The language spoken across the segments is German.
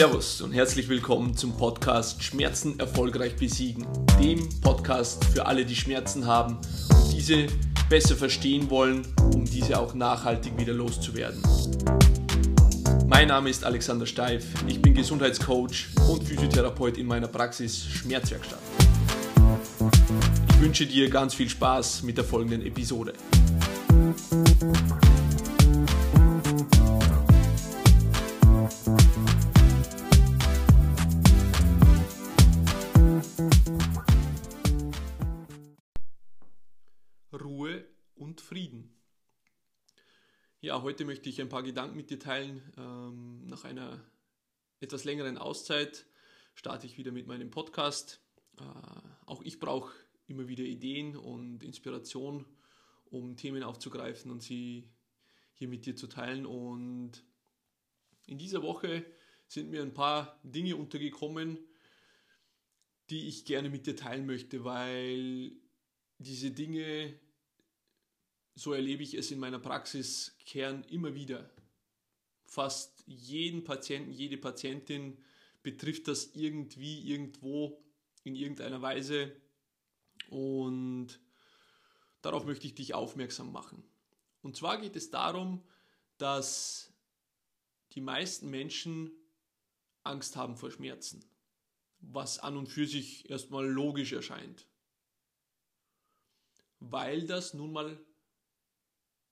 Servus und herzlich willkommen zum Podcast Schmerzen erfolgreich besiegen, dem Podcast für alle, die Schmerzen haben und diese besser verstehen wollen, um diese auch nachhaltig wieder loszuwerden. Mein Name ist Alexander Steif, ich bin Gesundheitscoach und Physiotherapeut in meiner Praxis Schmerzwerkstatt. Ich wünsche dir ganz viel Spaß mit der folgenden Episode. Heute möchte ich ein paar Gedanken mit dir teilen. Ähm, nach einer etwas längeren Auszeit starte ich wieder mit meinem Podcast. Äh, auch ich brauche immer wieder Ideen und Inspiration, um Themen aufzugreifen und sie hier mit dir zu teilen. Und in dieser Woche sind mir ein paar Dinge untergekommen, die ich gerne mit dir teilen möchte, weil diese Dinge, so erlebe ich es in meiner Praxis, kehren immer wieder. Fast jeden Patienten, jede Patientin betrifft das irgendwie, irgendwo, in irgendeiner Weise. Und darauf möchte ich dich aufmerksam machen. Und zwar geht es darum, dass die meisten Menschen Angst haben vor Schmerzen, was an und für sich erstmal logisch erscheint weil das nun mal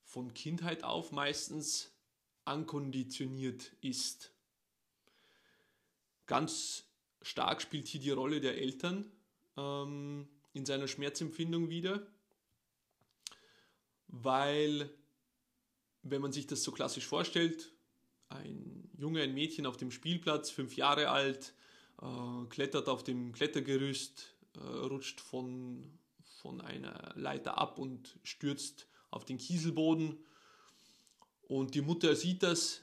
von Kindheit auf meistens ankonditioniert ist. Ganz stark spielt hier die Rolle der Eltern ähm, in seiner Schmerzempfindung wieder, weil wenn man sich das so klassisch vorstellt, ein Junge, ein Mädchen auf dem Spielplatz, fünf Jahre alt, äh, klettert auf dem Klettergerüst, äh, rutscht von von einer Leiter ab und stürzt auf den Kieselboden. Und die Mutter sieht das,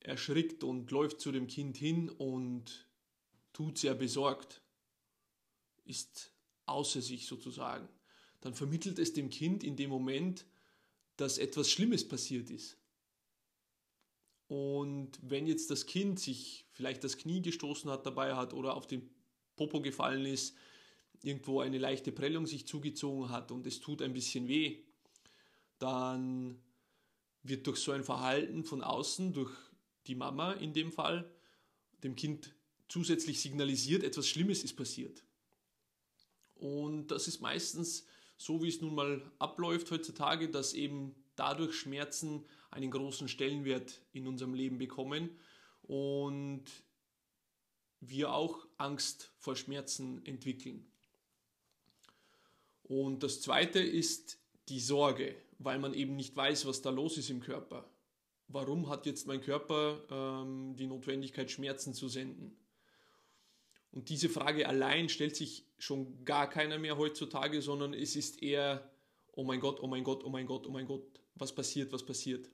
erschrickt und läuft zu dem Kind hin und tut sehr besorgt, ist außer sich sozusagen. Dann vermittelt es dem Kind in dem Moment, dass etwas Schlimmes passiert ist. Und wenn jetzt das Kind sich vielleicht das Knie gestoßen hat, dabei hat oder auf den Popo gefallen ist, irgendwo eine leichte Prellung sich zugezogen hat und es tut ein bisschen weh, dann wird durch so ein Verhalten von außen, durch die Mama in dem Fall, dem Kind zusätzlich signalisiert, etwas Schlimmes ist passiert. Und das ist meistens so, wie es nun mal abläuft heutzutage, dass eben dadurch Schmerzen einen großen Stellenwert in unserem Leben bekommen und wir auch Angst vor Schmerzen entwickeln. Und das Zweite ist die Sorge, weil man eben nicht weiß, was da los ist im Körper. Warum hat jetzt mein Körper ähm, die Notwendigkeit, Schmerzen zu senden? Und diese Frage allein stellt sich schon gar keiner mehr heutzutage, sondern es ist eher, oh mein Gott, oh mein Gott, oh mein Gott, oh mein Gott, was passiert, was passiert.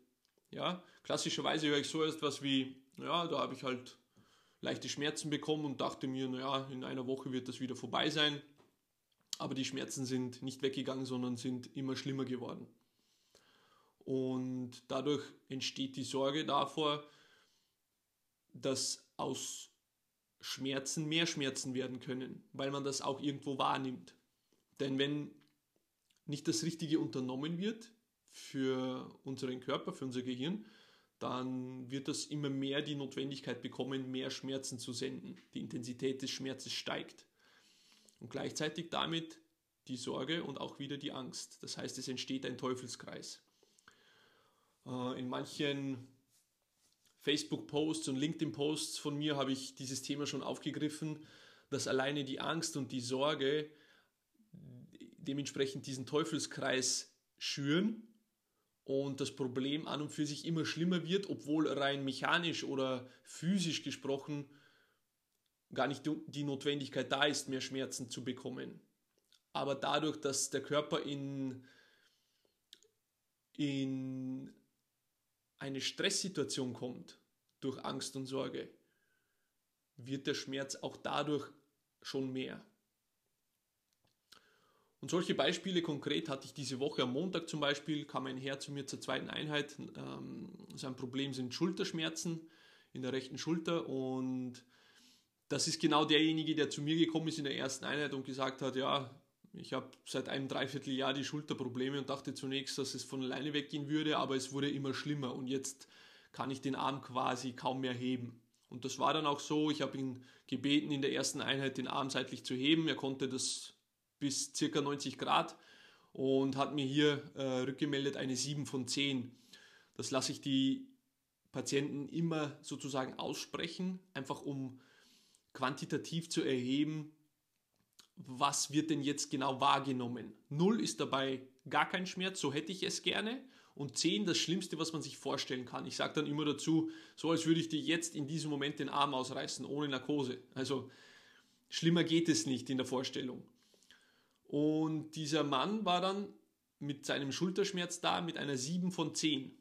Ja, klassischerweise höre ich so etwas wie, ja, da habe ich halt leichte Schmerzen bekommen und dachte mir, naja, in einer Woche wird das wieder vorbei sein. Aber die Schmerzen sind nicht weggegangen, sondern sind immer schlimmer geworden. Und dadurch entsteht die Sorge davor, dass aus Schmerzen mehr Schmerzen werden können, weil man das auch irgendwo wahrnimmt. Denn wenn nicht das Richtige unternommen wird für unseren Körper, für unser Gehirn, dann wird das immer mehr die Notwendigkeit bekommen, mehr Schmerzen zu senden. Die Intensität des Schmerzes steigt und gleichzeitig damit die Sorge und auch wieder die Angst. Das heißt, es entsteht ein Teufelskreis. Äh, in manchen Facebook-Posts und LinkedIn-Posts von mir habe ich dieses Thema schon aufgegriffen, dass alleine die Angst und die Sorge dementsprechend diesen Teufelskreis schüren und das Problem an und für sich immer schlimmer wird, obwohl rein mechanisch oder physisch gesprochen gar nicht die Notwendigkeit da ist, mehr Schmerzen zu bekommen. Aber dadurch, dass der Körper in, in eine Stresssituation kommt, durch Angst und Sorge, wird der Schmerz auch dadurch schon mehr. Und solche Beispiele konkret hatte ich diese Woche am Montag zum Beispiel, kam ein Herr zu mir zur zweiten Einheit. Ähm, sein Problem sind Schulterschmerzen in der rechten Schulter und das ist genau derjenige, der zu mir gekommen ist in der ersten Einheit und gesagt hat, ja, ich habe seit einem Dreivierteljahr die Schulterprobleme und dachte zunächst, dass es von alleine weggehen würde, aber es wurde immer schlimmer und jetzt kann ich den Arm quasi kaum mehr heben. Und das war dann auch so, ich habe ihn gebeten, in der ersten Einheit den Arm seitlich zu heben. Er konnte das bis circa 90 Grad und hat mir hier äh, rückgemeldet eine 7 von 10. Das lasse ich die Patienten immer sozusagen aussprechen, einfach um quantitativ zu erheben, was wird denn jetzt genau wahrgenommen. 0 ist dabei gar kein Schmerz, so hätte ich es gerne. Und 10 das Schlimmste, was man sich vorstellen kann. Ich sage dann immer dazu, so als würde ich dir jetzt in diesem Moment den Arm ausreißen, ohne Narkose. Also schlimmer geht es nicht in der Vorstellung. Und dieser Mann war dann mit seinem Schulterschmerz da mit einer 7 von 10.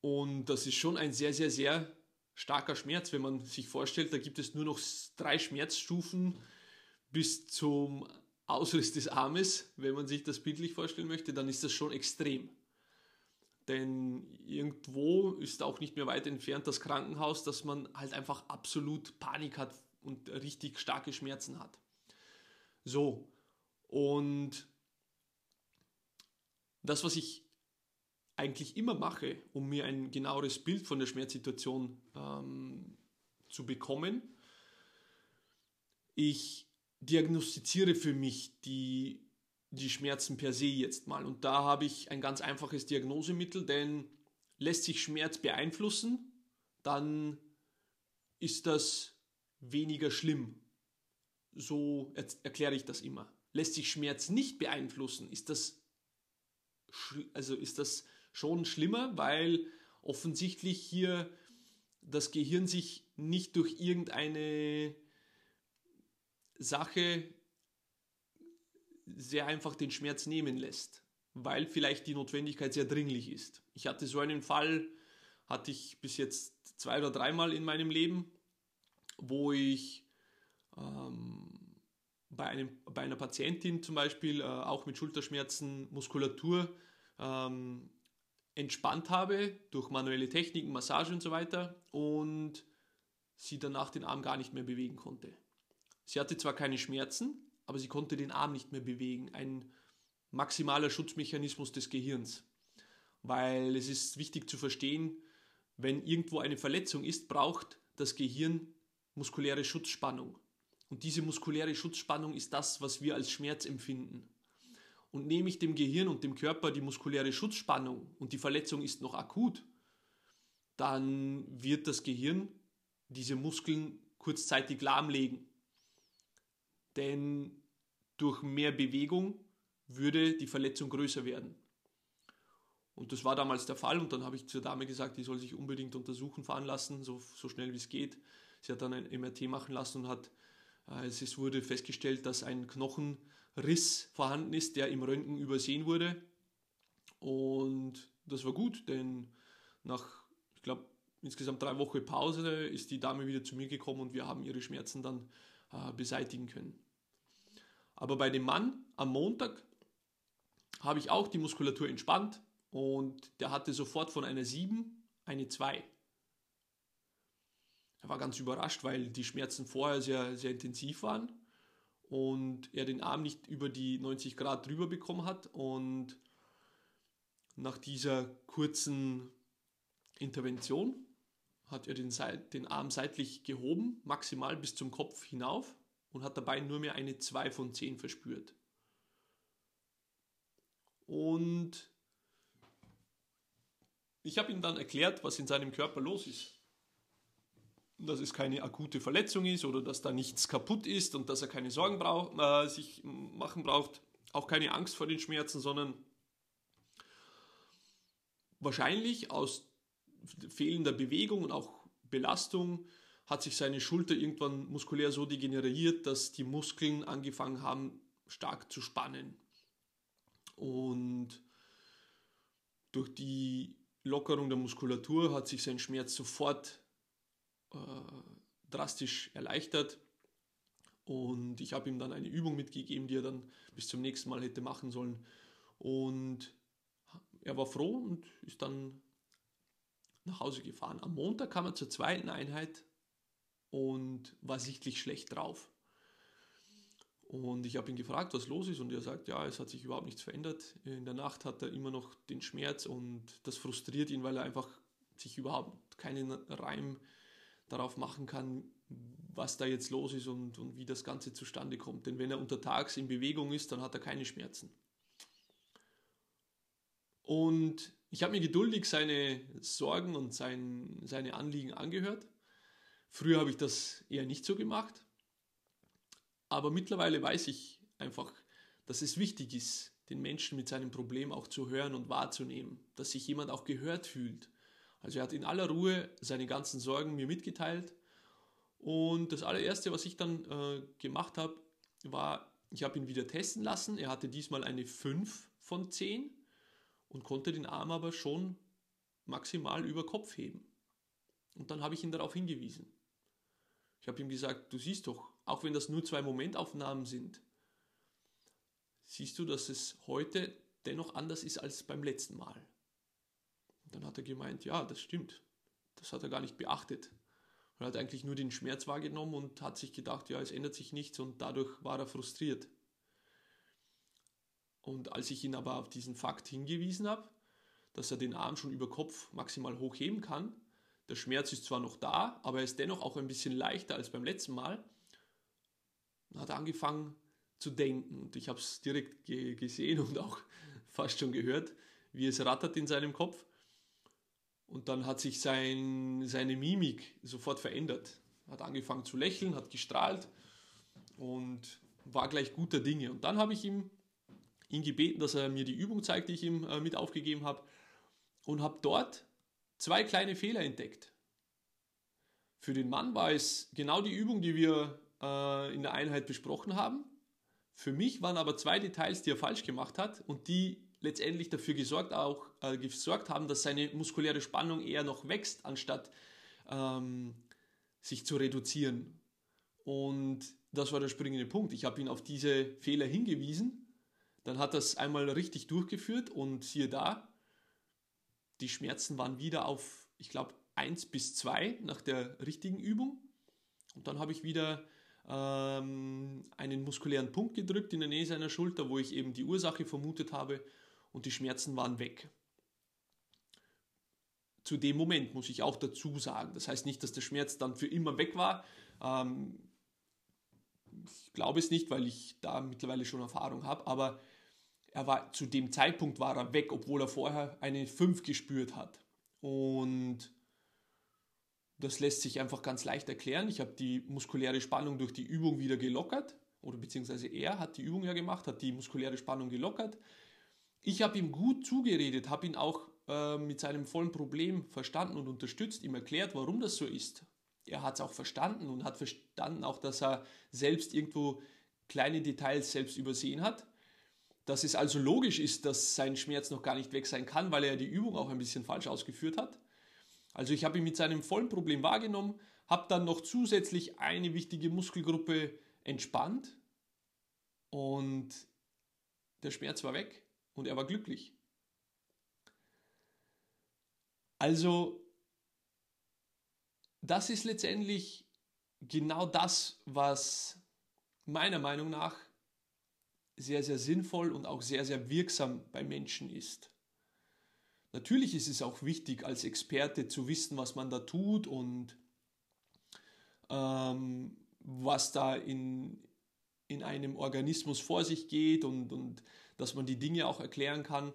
Und das ist schon ein sehr, sehr, sehr starker Schmerz, wenn man sich vorstellt, da gibt es nur noch drei Schmerzstufen bis zum Ausriss des Armes. Wenn man sich das bildlich vorstellen möchte, dann ist das schon extrem. Denn irgendwo ist auch nicht mehr weit entfernt das Krankenhaus, dass man halt einfach absolut Panik hat und richtig starke Schmerzen hat. So, und das, was ich eigentlich immer mache, um mir ein genaueres Bild von der Schmerzsituation ähm, zu bekommen. Ich diagnostiziere für mich die, die Schmerzen per se jetzt mal. Und da habe ich ein ganz einfaches Diagnosemittel, denn lässt sich Schmerz beeinflussen, dann ist das weniger schlimm. So erkläre ich das immer. Lässt sich Schmerz nicht beeinflussen, ist das, also ist das schon schlimmer, weil offensichtlich hier das Gehirn sich nicht durch irgendeine Sache sehr einfach den Schmerz nehmen lässt, weil vielleicht die Notwendigkeit sehr dringlich ist. Ich hatte so einen Fall, hatte ich bis jetzt zwei oder dreimal in meinem Leben, wo ich ähm, bei, einem, bei einer Patientin zum Beispiel, äh, auch mit Schulterschmerzen, Muskulatur ähm, entspannt habe durch manuelle Techniken, Massage und so weiter und sie danach den Arm gar nicht mehr bewegen konnte. Sie hatte zwar keine Schmerzen, aber sie konnte den Arm nicht mehr bewegen. Ein maximaler Schutzmechanismus des Gehirns. Weil es ist wichtig zu verstehen, wenn irgendwo eine Verletzung ist, braucht das Gehirn muskuläre Schutzspannung. Und diese muskuläre Schutzspannung ist das, was wir als Schmerz empfinden und nehme ich dem Gehirn und dem Körper die muskuläre Schutzspannung und die Verletzung ist noch akut, dann wird das Gehirn diese Muskeln kurzzeitig lahmlegen. Denn durch mehr Bewegung würde die Verletzung größer werden. Und das war damals der Fall und dann habe ich zur Dame gesagt, die soll sich unbedingt untersuchen fahren lassen, so, so schnell wie es geht. Sie hat dann ein MRT machen lassen und hat, äh, es wurde festgestellt, dass ein Knochen Riss vorhanden ist, der im Röntgen übersehen wurde. Und das war gut, denn nach, ich glaube, insgesamt drei Wochen Pause ist die Dame wieder zu mir gekommen und wir haben ihre Schmerzen dann äh, beseitigen können. Aber bei dem Mann am Montag habe ich auch die Muskulatur entspannt und der hatte sofort von einer 7 eine 2. Er war ganz überrascht, weil die Schmerzen vorher sehr, sehr intensiv waren und er den Arm nicht über die 90 Grad drüber bekommen hat und nach dieser kurzen Intervention hat er den, den Arm seitlich gehoben, maximal bis zum Kopf hinauf und hat dabei nur mehr eine 2 von 10 verspürt. Und ich habe ihm dann erklärt, was in seinem Körper los ist dass es keine akute Verletzung ist oder dass da nichts kaputt ist und dass er keine Sorgen brauch, äh, sich machen braucht, auch keine Angst vor den Schmerzen, sondern wahrscheinlich aus fehlender Bewegung und auch Belastung hat sich seine Schulter irgendwann muskulär so degeneriert, dass die Muskeln angefangen haben stark zu spannen. Und durch die Lockerung der Muskulatur hat sich sein Schmerz sofort äh, drastisch erleichtert. Und ich habe ihm dann eine Übung mitgegeben, die er dann bis zum nächsten Mal hätte machen sollen. Und er war froh und ist dann nach Hause gefahren. Am Montag kam er zur zweiten Einheit und war sichtlich schlecht drauf. Und ich habe ihn gefragt, was los ist, und er sagt, ja, es hat sich überhaupt nichts verändert. In der Nacht hat er immer noch den Schmerz und das frustriert ihn, weil er einfach sich überhaupt keinen Reim darauf machen kann, was da jetzt los ist und, und wie das Ganze zustande kommt. Denn wenn er untertags in Bewegung ist, dann hat er keine Schmerzen. Und ich habe mir geduldig seine Sorgen und sein, seine Anliegen angehört. Früher habe ich das eher nicht so gemacht. Aber mittlerweile weiß ich einfach, dass es wichtig ist, den Menschen mit seinem Problem auch zu hören und wahrzunehmen, dass sich jemand auch gehört fühlt. Also er hat in aller Ruhe seine ganzen Sorgen mir mitgeteilt. Und das allererste, was ich dann äh, gemacht habe, war, ich habe ihn wieder testen lassen. Er hatte diesmal eine 5 von 10 und konnte den Arm aber schon maximal über Kopf heben. Und dann habe ich ihn darauf hingewiesen. Ich habe ihm gesagt, du siehst doch, auch wenn das nur zwei Momentaufnahmen sind, siehst du, dass es heute dennoch anders ist als beim letzten Mal. Dann hat er gemeint, ja, das stimmt. Das hat er gar nicht beachtet. Er hat eigentlich nur den Schmerz wahrgenommen und hat sich gedacht, ja, es ändert sich nichts und dadurch war er frustriert. Und als ich ihn aber auf diesen Fakt hingewiesen habe, dass er den Arm schon über Kopf maximal hochheben kann, der Schmerz ist zwar noch da, aber er ist dennoch auch ein bisschen leichter als beim letzten Mal, dann hat er angefangen zu denken. Und ich habe es direkt ge gesehen und auch fast schon gehört, wie es rattert in seinem Kopf. Und dann hat sich sein, seine Mimik sofort verändert. Hat angefangen zu lächeln, hat gestrahlt und war gleich guter Dinge. Und dann habe ich ihm ihn gebeten, dass er mir die Übung zeigt, die ich ihm äh, mit aufgegeben habe. Und habe dort zwei kleine Fehler entdeckt. Für den Mann war es genau die Übung, die wir äh, in der Einheit besprochen haben. Für mich waren aber zwei Details, die er falsch gemacht hat und die letztendlich dafür gesorgt, auch, äh, gesorgt haben, dass seine muskuläre Spannung eher noch wächst, anstatt ähm, sich zu reduzieren. Und das war der springende Punkt. Ich habe ihn auf diese Fehler hingewiesen. Dann hat er es einmal richtig durchgeführt und siehe da, die Schmerzen waren wieder auf, ich glaube, 1 bis 2 nach der richtigen Übung. Und dann habe ich wieder ähm, einen muskulären Punkt gedrückt in der Nähe seiner Schulter, wo ich eben die Ursache vermutet habe und die Schmerzen waren weg. Zu dem Moment muss ich auch dazu sagen. Das heißt nicht, dass der Schmerz dann für immer weg war. Ähm, ich glaube es nicht, weil ich da mittlerweile schon Erfahrung habe, aber er war zu dem Zeitpunkt war er weg, obwohl er vorher eine 5 gespürt hat. Und das lässt sich einfach ganz leicht erklären. Ich habe die muskuläre Spannung durch die Übung wieder gelockert, oder beziehungsweise er hat die Übung ja gemacht, hat die muskuläre Spannung gelockert. Ich habe ihm gut zugeredet, habe ihn auch äh, mit seinem vollen Problem verstanden und unterstützt, ihm erklärt, warum das so ist. Er hat es auch verstanden und hat verstanden auch, dass er selbst irgendwo kleine Details selbst übersehen hat. Dass es also logisch ist, dass sein Schmerz noch gar nicht weg sein kann, weil er die Übung auch ein bisschen falsch ausgeführt hat. Also ich habe ihn mit seinem vollen Problem wahrgenommen, habe dann noch zusätzlich eine wichtige Muskelgruppe entspannt und der Schmerz war weg und er war glücklich. Also das ist letztendlich genau das, was meiner Meinung nach sehr, sehr sinnvoll und auch sehr, sehr wirksam bei Menschen ist. Natürlich ist es auch wichtig, als Experte zu wissen, was man da tut und ähm, was da in, in einem Organismus vor sich geht und, und dass man die Dinge auch erklären kann.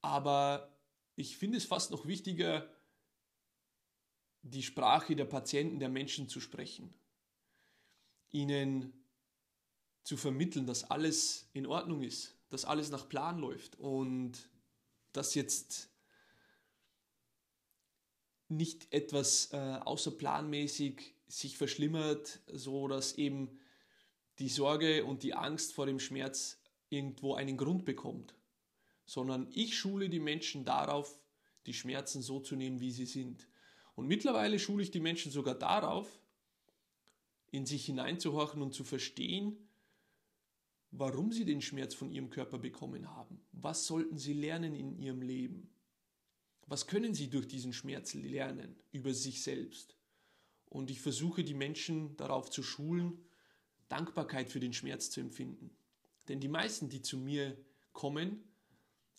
Aber ich finde es fast noch wichtiger, die Sprache der Patienten, der Menschen zu sprechen. Ihnen zu vermitteln, dass alles in Ordnung ist, dass alles nach Plan läuft und dass jetzt nicht etwas äh, außerplanmäßig sich verschlimmert, so dass eben die Sorge und die Angst vor dem Schmerz irgendwo einen Grund bekommt, sondern ich schule die Menschen darauf, die Schmerzen so zu nehmen, wie sie sind. Und mittlerweile schule ich die Menschen sogar darauf, in sich hineinzuhorchen und zu verstehen, warum sie den Schmerz von ihrem Körper bekommen haben. Was sollten sie lernen in ihrem Leben? Was können sie durch diesen Schmerz lernen über sich selbst? Und ich versuche die Menschen darauf zu schulen, Dankbarkeit für den Schmerz zu empfinden. Denn die meisten, die zu mir kommen,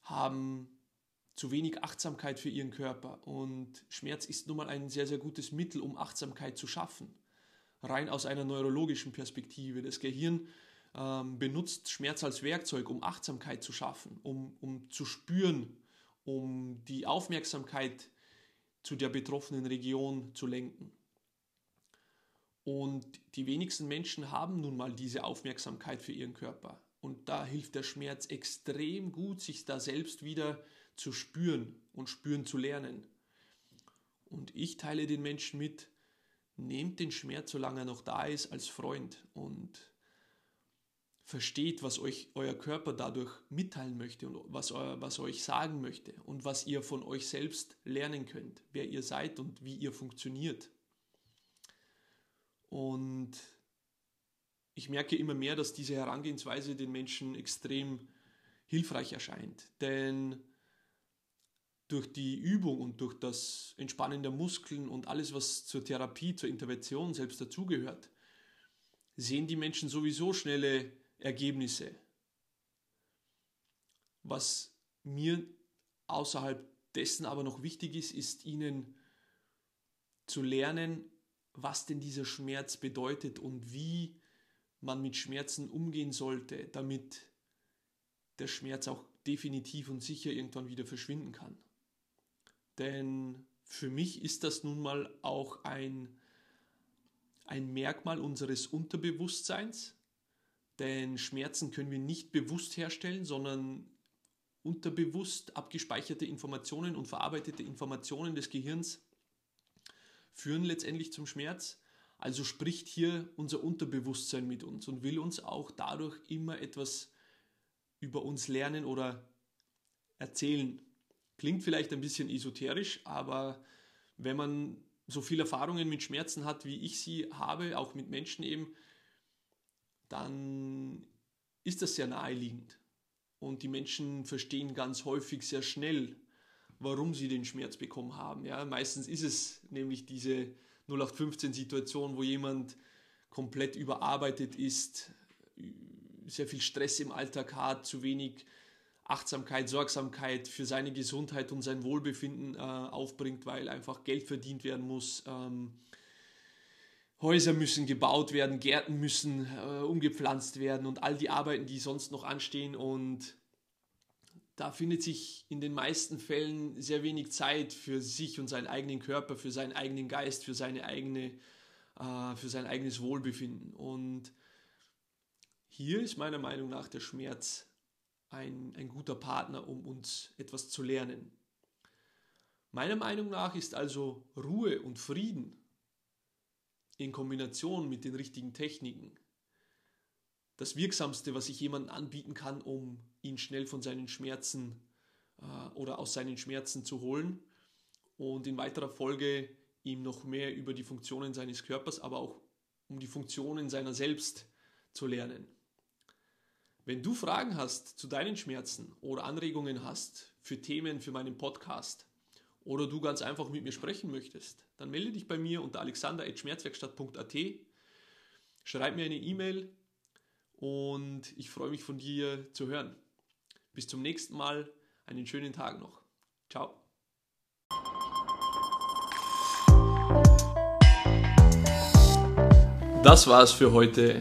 haben zu wenig Achtsamkeit für ihren Körper. Und Schmerz ist nun mal ein sehr, sehr gutes Mittel, um Achtsamkeit zu schaffen. Rein aus einer neurologischen Perspektive. Das Gehirn ähm, benutzt Schmerz als Werkzeug, um Achtsamkeit zu schaffen, um, um zu spüren, um die Aufmerksamkeit zu der betroffenen Region zu lenken. Und die wenigsten Menschen haben nun mal diese Aufmerksamkeit für ihren Körper. Und da hilft der Schmerz extrem gut, sich da selbst wieder zu spüren und spüren zu lernen. Und ich teile den Menschen mit, nehmt den Schmerz, solange er noch da ist, als Freund und versteht, was euch euer Körper dadurch mitteilen möchte und was, euer, was euch sagen möchte und was ihr von euch selbst lernen könnt, wer ihr seid und wie ihr funktioniert. Und ich merke immer mehr, dass diese Herangehensweise den Menschen extrem hilfreich erscheint. Denn durch die Übung und durch das Entspannen der Muskeln und alles, was zur Therapie, zur Intervention selbst dazugehört, sehen die Menschen sowieso schnelle Ergebnisse. Was mir außerhalb dessen aber noch wichtig ist, ist ihnen zu lernen, was denn dieser Schmerz bedeutet und wie man mit Schmerzen umgehen sollte, damit der Schmerz auch definitiv und sicher irgendwann wieder verschwinden kann. Denn für mich ist das nun mal auch ein, ein Merkmal unseres Unterbewusstseins, denn Schmerzen können wir nicht bewusst herstellen, sondern unterbewusst abgespeicherte Informationen und verarbeitete Informationen des Gehirns führen letztendlich zum Schmerz. Also spricht hier unser Unterbewusstsein mit uns und will uns auch dadurch immer etwas über uns lernen oder erzählen. Klingt vielleicht ein bisschen esoterisch, aber wenn man so viele Erfahrungen mit Schmerzen hat, wie ich sie habe, auch mit Menschen eben, dann ist das sehr naheliegend. Und die Menschen verstehen ganz häufig sehr schnell, warum sie den Schmerz bekommen haben. Ja, meistens ist es nämlich diese 0815-Situation, wo jemand komplett überarbeitet ist, sehr viel Stress im Alltag hat, zu wenig Achtsamkeit, Sorgsamkeit für seine Gesundheit und sein Wohlbefinden äh, aufbringt, weil einfach Geld verdient werden muss. Ähm, Häuser müssen gebaut werden, Gärten müssen äh, umgepflanzt werden und all die Arbeiten, die sonst noch anstehen. Und da findet sich in den meisten Fällen sehr wenig Zeit für sich und seinen eigenen Körper, für seinen eigenen Geist, für, seine eigene, äh, für sein eigenes Wohlbefinden. Und hier ist meiner Meinung nach der Schmerz ein, ein guter Partner, um uns etwas zu lernen. Meiner Meinung nach ist also Ruhe und Frieden in Kombination mit den richtigen Techniken das Wirksamste, was ich jemandem anbieten kann, um ihn schnell von seinen Schmerzen äh, oder aus seinen Schmerzen zu holen und in weiterer Folge ihm noch mehr über die Funktionen seines Körpers, aber auch um die Funktionen seiner selbst zu lernen. Wenn du Fragen hast zu deinen Schmerzen oder Anregungen hast für Themen für meinen Podcast oder du ganz einfach mit mir sprechen möchtest, dann melde dich bei mir unter alexander.schmerzwerkstatt.at, schreib mir eine E-Mail und ich freue mich von dir zu hören. Bis zum nächsten Mal, einen schönen Tag noch. Ciao. Das war's für heute.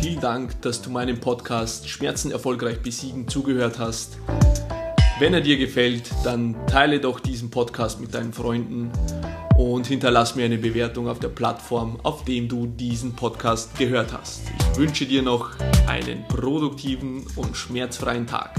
Vielen Dank, dass du meinem Podcast Schmerzen erfolgreich besiegen zugehört hast. Wenn er dir gefällt, dann teile doch diesen Podcast mit deinen Freunden und hinterlass mir eine Bewertung auf der Plattform, auf dem du diesen Podcast gehört hast. Ich wünsche dir noch einen produktiven und schmerzfreien Tag.